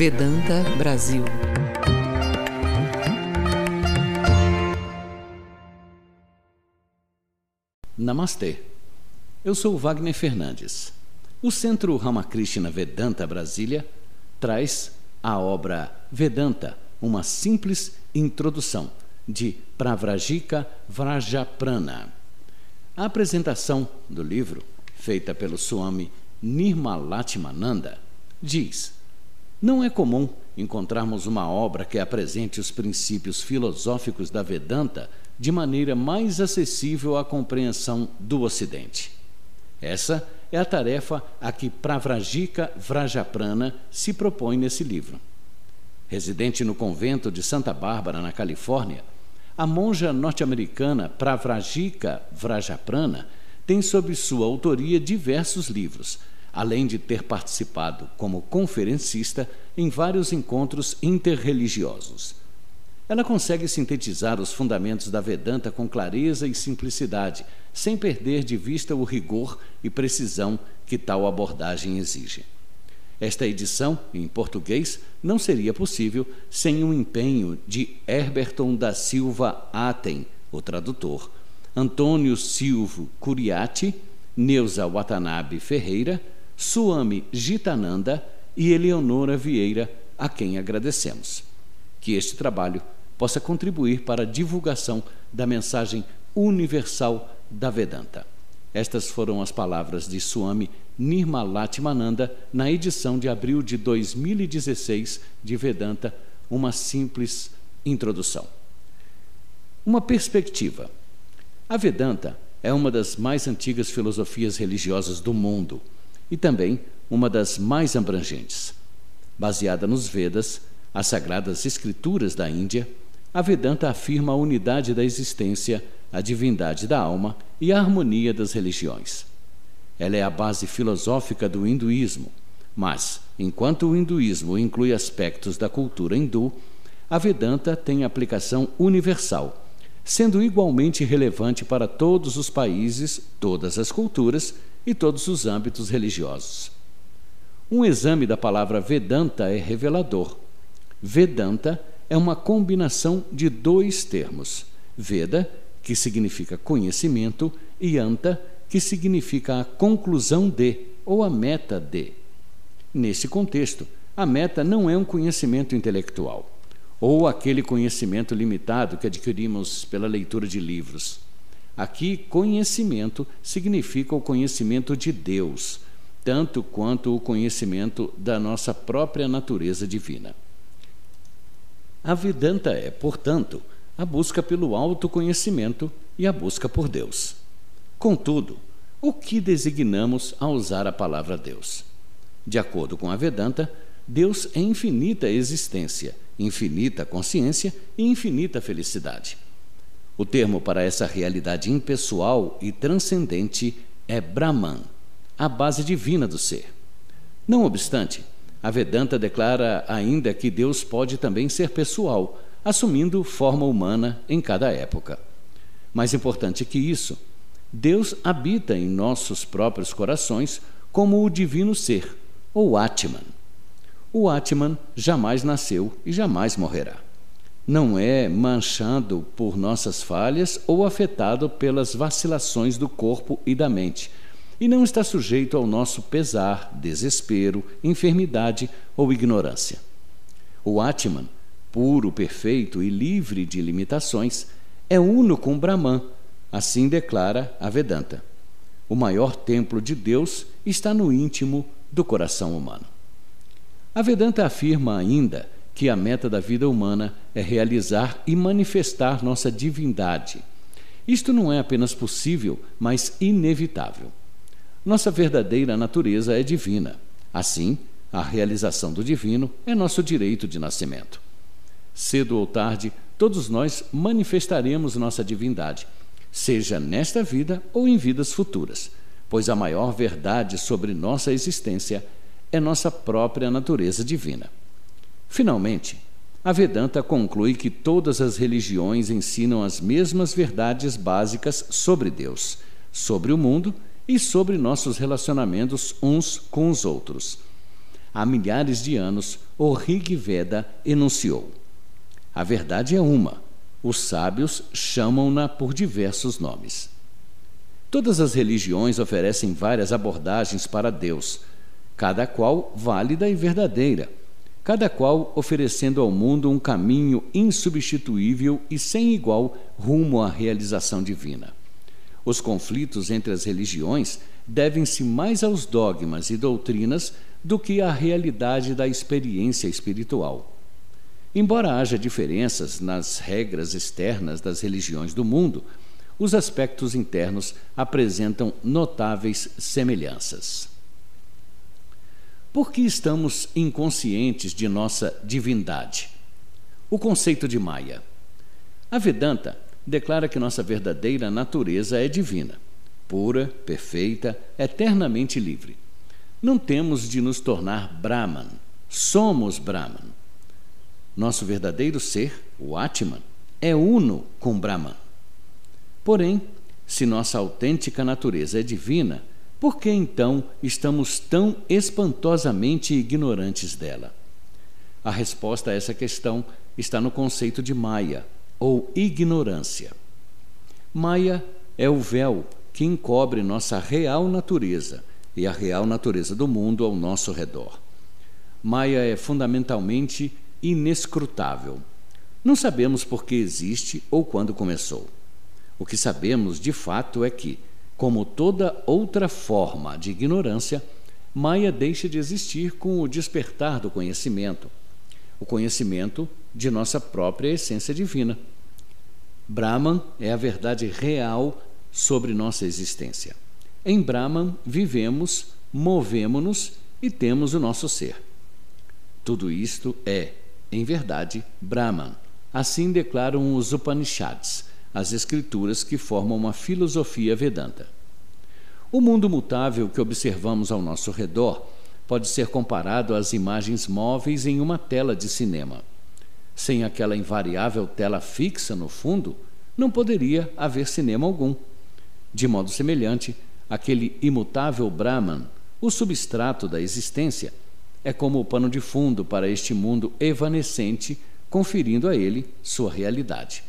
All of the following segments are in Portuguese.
Vedanta Brasil. Namastê. Eu sou Wagner Fernandes. O Centro Ramakrishna Vedanta Brasília traz a obra Vedanta, uma simples introdução de Pravrajika Vrajaprana. A apresentação do livro, feita pelo Swami Nirmalatmananda, diz: Não é comum encontrarmos uma obra que apresente os princípios filosóficos da Vedanta de maneira mais acessível à compreensão do Ocidente. Essa é a tarefa a que Pravrajika Vrajaprana se propõe nesse livro. Residente no convento de Santa Bárbara, na Califórnia, a monja norte-americana Pravrajika Vrajaprana tem sob sua autoria diversos livros, além de ter participado como conferencista em vários encontros interreligiosos. Ela consegue sintetizar os fundamentos da Vedanta com clareza e simplicidade, sem perder de vista o rigor e precisão que tal abordagem exige. Esta edição, em português, não seria possível sem o empenho de Herberton da Silva Aten, o tradutor, Antônio Silvo Curiati, Neuza Watanabe Ferreira, Suami Gitananda e Eleonora Vieira, a quem agradecemos. Que este trabalho possa contribuir para a divulgação da mensagem universal da Vedanta. Estas foram as palavras de Swami Nirmalatmananda na edição de abril de 2016 de Vedanta, uma simples introdução. Uma perspectiva. A Vedanta é uma das mais antigas filosofias religiosas do mundo e também uma das mais abrangentes. Baseada nos Vedas, as sagradas escrituras da Índia, a Vedanta afirma a unidade da existência a divindade da alma e a harmonia das religiões. Ela é a base filosófica do hinduísmo, mas, enquanto o hinduísmo inclui aspectos da cultura hindu, a Vedanta tem aplicação universal, sendo igualmente relevante para todos os países, todas as culturas e todos os âmbitos religiosos. Um exame da palavra Vedanta é revelador. Vedanta é uma combinação de dois termos: Veda que significa conhecimento, e anta, que significa a conclusão de ou a meta de. Nesse contexto, a meta não é um conhecimento intelectual ou aquele conhecimento limitado que adquirimos pela leitura de livros. Aqui, conhecimento significa o conhecimento de Deus, tanto quanto o conhecimento da nossa própria natureza divina. A Vedanta é, portanto, a busca pelo autoconhecimento e a busca por Deus. Contudo, o que designamos ao usar a palavra Deus? De acordo com a Vedanta, Deus é infinita existência, infinita consciência e infinita felicidade. O termo para essa realidade impessoal e transcendente é Brahman, a base divina do ser. Não obstante, a Vedanta declara ainda que Deus pode também ser pessoal, assumindo forma humana em cada época. Mais importante que isso, Deus habita em nossos próprios corações como o divino ser, ou Atman. O Atman jamais nasceu e jamais morrerá. Não é manchado por nossas falhas ou afetado pelas vacilações do corpo e da mente, e não está sujeito ao nosso pesar, desespero, enfermidade ou ignorância. O Atman puro, perfeito e livre de limitações, é uno com Brahman, assim declara a Vedanta. O maior templo de Deus está no íntimo do coração humano. A Vedanta afirma ainda que a meta da vida humana é realizar e manifestar nossa divindade. Isto não é apenas possível, mas inevitável. Nossa verdadeira natureza é divina. Assim, a realização do divino é nosso direito de nascimento. Cedo ou tarde, todos nós manifestaremos nossa divindade, seja nesta vida ou em vidas futuras, pois a maior verdade sobre nossa existência é nossa própria natureza divina. Finalmente, a Vedanta conclui que todas as religiões ensinam as mesmas verdades básicas sobre Deus, sobre o mundo e sobre nossos relacionamentos uns com os outros. há milhares de anos, o Rig Veda enunciou: A verdade é uma, os sábios chamam-na por diversos nomes. Todas as religiões oferecem várias abordagens para Deus, cada qual válida e verdadeira, cada qual oferecendo ao mundo um caminho insubstituível e sem igual rumo à realização divina. Os conflitos entre as religiões devem-se mais aos dogmas e doutrinas do que à realidade da experiência espiritual. Embora haja diferenças nas regras externas das religiões do mundo, os aspectos internos apresentam notáveis semelhanças. Por que estamos inconscientes de nossa divindade? O conceito de Maya. A Vedanta declara que nossa verdadeira natureza é divina, pura, perfeita, eternamente livre. Não temos de nos tornar Brahman, somos Brahman. Nosso verdadeiro ser, o Atman, é uno com Brahman. Porém, se nossa autêntica natureza é divina, por que então estamos tão espantosamente ignorantes dela? A resposta a essa questão está no conceito de Maya, ou ignorância. Maya é o véu que encobre nossa real natureza e a real natureza do mundo ao nosso redor. Maya é fundamentalmente inescrutável. Não sabemos por que existe ou quando começou. O que sabemos de fato é que, como toda outra forma de ignorância, Maya deixa de existir com o despertar do conhecimento, o conhecimento de nossa própria essência divina. Brahman é a verdade real sobre nossa existência. Em Brahman vivemos, movemos-nos e temos o nosso ser. Tudo isto é, em verdade, Brahman. Assim declaram os Upanishads, as escrituras que formam uma filosofia Vedanta. O mundo mutável que observamos ao nosso redor pode ser comparado às imagens móveis em uma tela de cinema. Sem aquela invariável tela fixa no fundo, não poderia haver cinema algum. De modo semelhante, aquele imutável Brahman, o substrato da existência, é como o pano de fundo para este mundo evanescente, conferindo a ele sua realidade.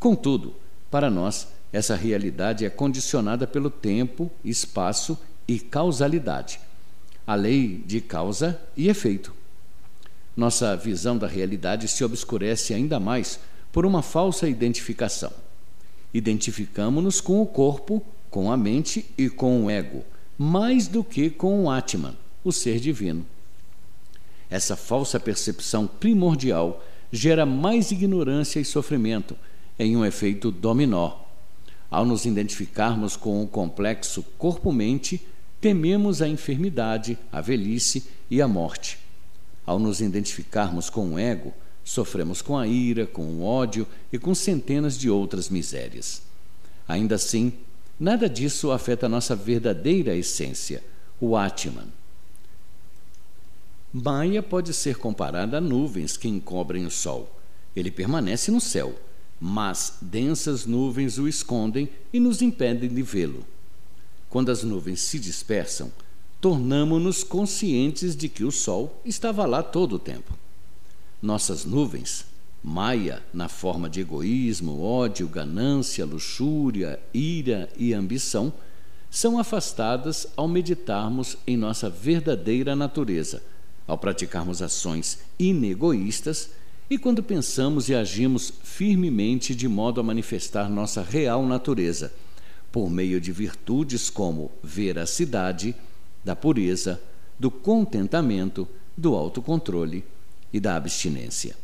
Contudo, para nós, essa realidade é condicionada pelo tempo, espaço e causalidade, a lei de causa e efeito. Nossa visão da realidade se obscurece ainda mais por uma falsa identificação. Identificamos-nos com o corpo, com a mente e com o ego, mais do que com o Atman, o ser divino. Essa falsa percepção primordial gera mais ignorância e sofrimento, em um efeito dominó. Ao nos identificarmos com o complexo corpo-mente, tememos a enfermidade, a velhice e a morte. Ao nos identificarmos com o ego, sofremos com a ira, com o ódio e com centenas de outras misérias. Ainda assim, nada disso afeta nossa verdadeira essência, o Atman. Maya pode ser comparada a nuvens que encobrem o sol. Ele permanece no céu, mas densas nuvens o escondem e nos impedem de vê-lo. Quando as nuvens se dispersam, tornamo-nos conscientes de que o sol estava lá todo o tempo. Nossas nuvens, Maia na forma de egoísmo, ódio, ganância, luxúria, ira e ambição, são afastadas ao meditarmos em nossa verdadeira natureza, ao praticarmos ações inegoístas e quando pensamos e agimos firmemente de modo a manifestar nossa real natureza, por meio de virtudes como veracidade, da pureza, do contentamento, do autocontrole e da abstinência.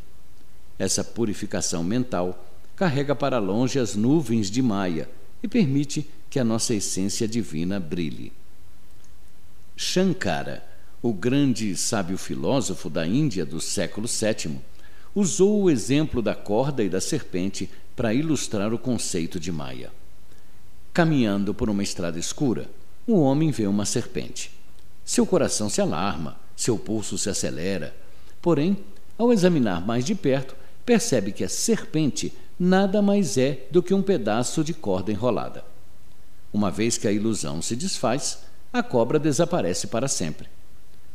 Essa purificação mental carrega para longe as nuvens de Maia e permite que a nossa essência divina brilhe. Shankara, o grande sábio filósofo da Índia do século VII, usou o exemplo da corda e da serpente para ilustrar o conceito de Maia. Caminhando por uma estrada escura, o homem vê uma serpente. Seu coração se alarma, seu pulso se acelera. Porém, ao examinar mais de perto, percebe que a serpente nada mais é do que um pedaço de corda enrolada. Uma vez que a ilusão se desfaz, a cobra desaparece para sempre.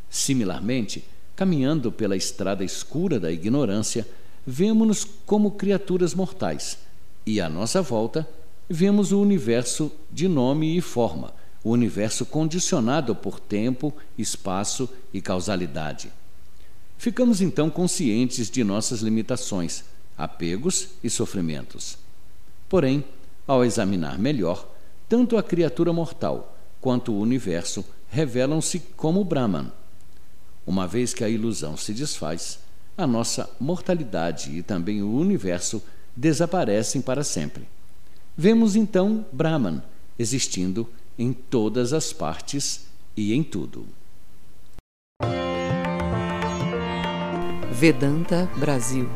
Similarmente, caminhando pela estrada escura da ignorância, vemos-nos como criaturas mortais, e à nossa volta vemos o universo de nome e forma, o universo condicionado por tempo, espaço e causalidade. Ficamos então conscientes de nossas limitações, apegos e sofrimentos. Porém, ao examinar melhor, tanto a criatura mortal quanto o universo revelam-se como Brahman. Uma vez que a ilusão se desfaz, a nossa mortalidade e também o universo desaparecem para sempre. Vemos então Brahman existindo em todas as partes e em tudo. Vedanta Brasil